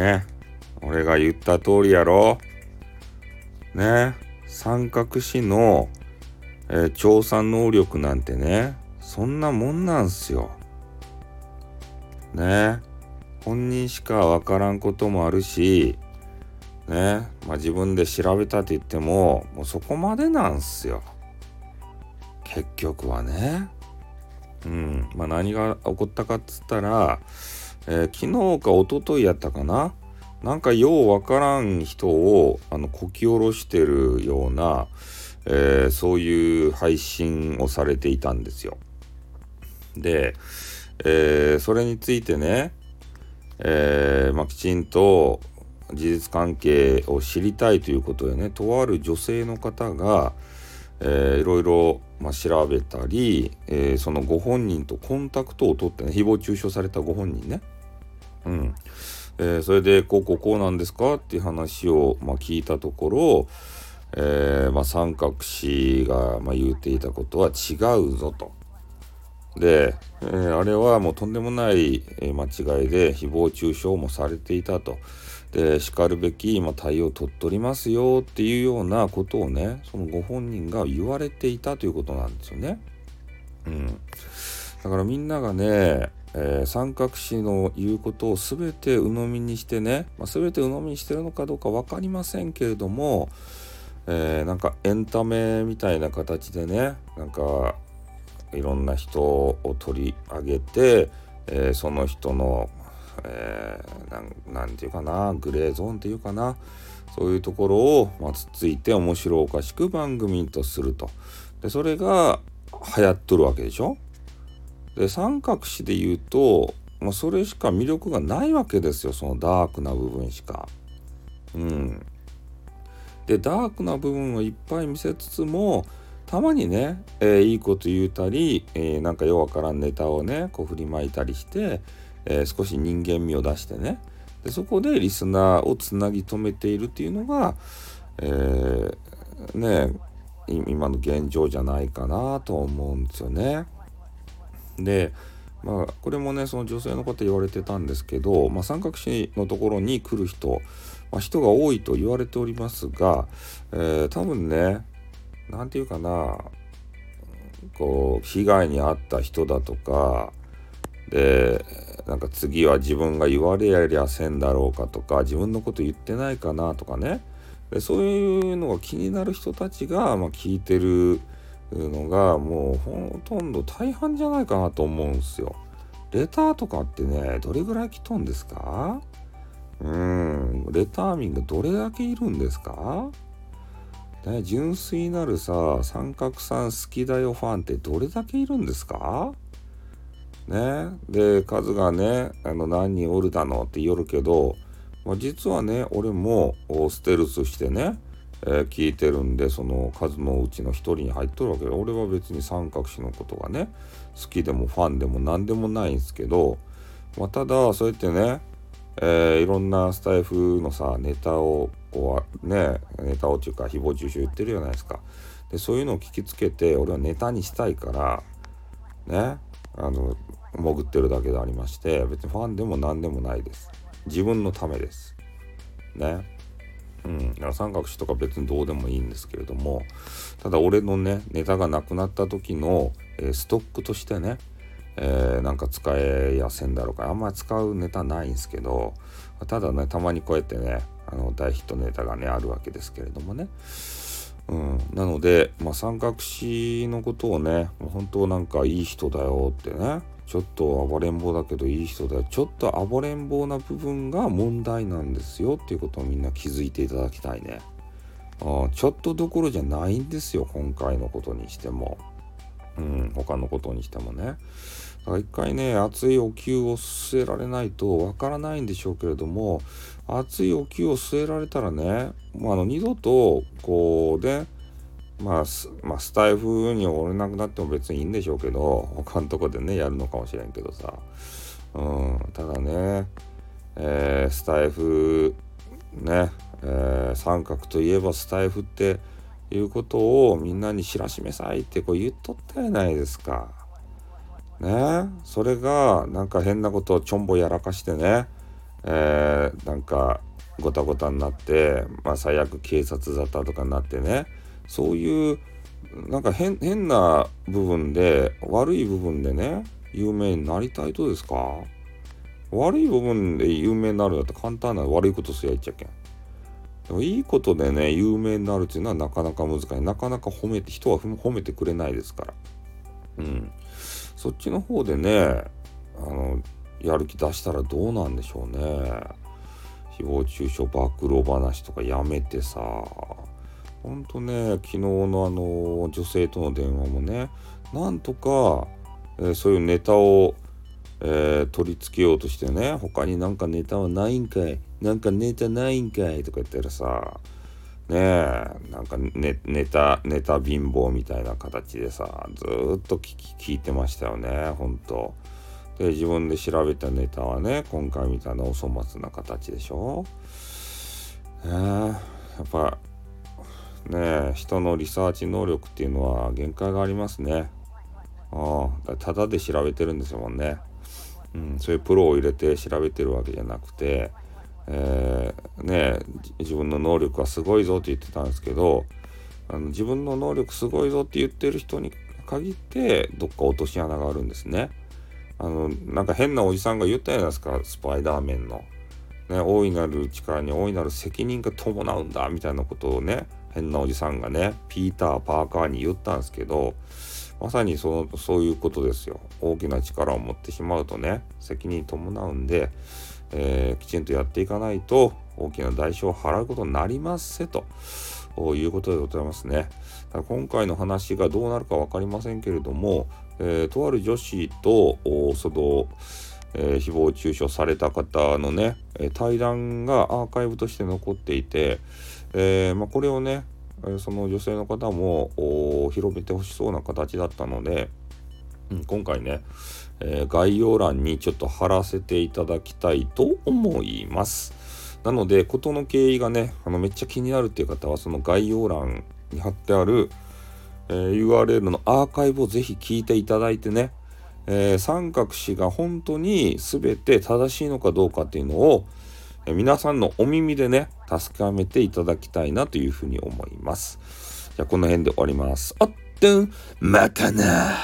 ね。俺が言った通りやろ。ね。三角詞の、えー、調査能力なんてね。そんなもんなんすよ。ね。本人しかわからんこともあるし。ね。まあ自分で調べたって言ってももうそこまでなんすよ。結局はね。うん。まあ何が起こったかっつったら、えー、昨日か一昨日やったかな？なんかようわからん人をあのこき下ろしてるような、えー、そういう配信をされていたんですよ。で、えー、それについてね、えーまあ、きちんと事実関係を知りたいということでねとある女性の方が、えー、いろいろ、まあ、調べたり、えー、そのご本人とコンタクトを取ってね誹謗中傷されたご本人ねうん、えー、それでこうこうこうなんですかっていう話を、まあ、聞いたところ、えーまあ、三角氏が、まあ、言うていたことは違うぞと。で、えー、あれはもうとんでもない、間違いで誹謗中傷もされていたと。で、しかるべき今対応を取っておりますよっていうようなことをね、そのご本人が言われていたということなんですよね。うん。だからみんながね、えー、三角詞の言うことを全て鵜呑みにしてね、まあ、全て鵜呑みにしてるのかどうか分かりませんけれども、えー、なんかエンタメみたいな形でねなんかいろんな人を取り上げて、えー、その人の、えー、なんて言うかなグレーゾーンっていうかなそういうところを、まあ、つついて面白おかしく番組とすると。でそれが流行っとるわけでしょ？で三角詞で言うと、まあ、それしか魅力がないわけですよそのダークな部分しか。うん。でダークな部分をいっぱい見せつつもたまにね、えー、いいこと言うたり、えー、なんかよわからんネタをねこう振りまいたりして、えー、少し人間味を出してねでそこでリスナーをつなぎ止めているっていうのが、えー、ね今の現状じゃないかなと思うんですよね。でまあこれもねその女性の方言われてたんですけど、まあ、三角詞のところに来る人、まあ、人が多いと言われておりますが、えー、多分ね何て言うかなこう被害に遭った人だとかでなんか次は自分が言われやりゃせんだろうかとか自分のこと言ってないかなとかね。でそういうのが気になる人たちが、まあ、聞いてるのがもうほとんど大半じゃないかなと思うんですよ。レターとかってねどれぐらい来とんですか？うんレター民がどれだけいるんですか？ね、純粋なるさ三角さん好きだよファンってどれだけいるんですか？ね。で数がねあの何人おるだのって言るけど、まあ、実はね俺もステルスしてね、えー、聞いてるんでその数のうちの一人に入っとるわけで俺は別に三角氏のことがね好きでもファンでも何でもないんですけど、まあ、ただそうやってねえー、いろんなスタイフのさネタをこうねネタをっていうか誹謗中傷言ってるじゃないですか。でそういうのを聞きつけて俺はネタにしたいからねあの潜ってるだけでありまして別にファンでも何でもないです。自分のためです。ね。うん。三角詞とか別にどうでもいいんですけれどもただ俺のねネタがなくなった時の、えー、ストックとしてねえー、なんか使えやせんだろうかあんまり使うネタないんですけどただねたまにこうやってねあの大ヒットネタがねあるわけですけれどもね、うん、なので、まあ、三角詞のことをね本当なんかいい人だよってねちょっと暴れん坊だけどいい人だよ。ちょっと暴れん坊な部分が問題なんですよっていうことをみんな気づいていただきたいね。あちょっとどころじゃないんですよ今回のことにしても。うん、他のことにしてもね。だから一回ね、熱いお灸を据えられないとわからないんでしょうけれども、熱いお灸を据えられたらね、もうあの二度と、こうね、まあ、まあ、スタイフにおれなくなっても別にいいんでしょうけど、他のとこでね、やるのかもしれんけどさ。うん、ただね、えー、スタイフ、ね、えー、三角といえばスタイフって、いうことをみんなに知らしめさいってこう言っとったやないですか。ねそれがなんか変なことをちょんぼやらかしてね、えー、なんかごたごたになって、まあ、最悪警察沙汰とかになってねそういうなんか変変な部分で悪い部分でね有名になりたいとですか？悪い部分で有名になるだって簡単な悪いことすりゃいっちゃけん。でもいいことでね有名になるっていうのはなかなか難しい。なかなか褒めて人は褒めてくれないですから。うん。そっちの方でねあのやる気出したらどうなんでしょうね。誹謗中傷暴露話とかやめてさ。ほんとね昨日のあの女性との電話もねなんとか、えー、そういうネタをえー、取り付けようとしてね他になんかネタはないんかいなんかネタないんかいとか言ったらさねえなんかネネタネタ貧乏みたいな形でさずっと聞いてましたよねほんと。で自分で調べたネタはね今回みたいなお粗末な形でしょ。え、やっぱね人のリサーチ能力っていうのは限界がありますね。ああただで調べてるんですもんね。うん、そういうプロを入れて調べてるわけじゃなくて、えー、ね自分の能力はすごいぞって言ってたんですけどあの自分の能力すごいぞって言ってる人に限ってどっか落とし穴があるんですね。あのなんか変なおじさんが言ったじゃないですかスパイダーメンの。ね、大いなる力に大いなる責任が伴うんだみたいなことをね変なおじさんがねピーター・パーカーに言ったんですけどまさにそのそういうことですよ。大きな力を持ってしまうとね責任伴うんで、えー、きちんとやっていかないと大きな代償を払うことになりますせということでございますね。今回の話がどうなるか分かりませんけれども、えー、とある女子とそのえー、誹謗中傷された方のね、対談がアーカイブとして残っていて、えー、まあ、これをねその女性の方も広めてほしそうな形だったので、うん、今回ね、えー、概要欄にちょっと貼らせていただきたいと思います。なので、事の経緯がね、あのめっちゃ気になるっていう方は、その概要欄に貼ってある、えー、URL のアーカイブをぜひ聞いていただいてね、えー、三角詞が本当に全て正しいのかどうかっていうのを、皆さんのお耳でね、確かめていただきたいなというふうに思います。じゃあこの辺で終わります。あってん、またな。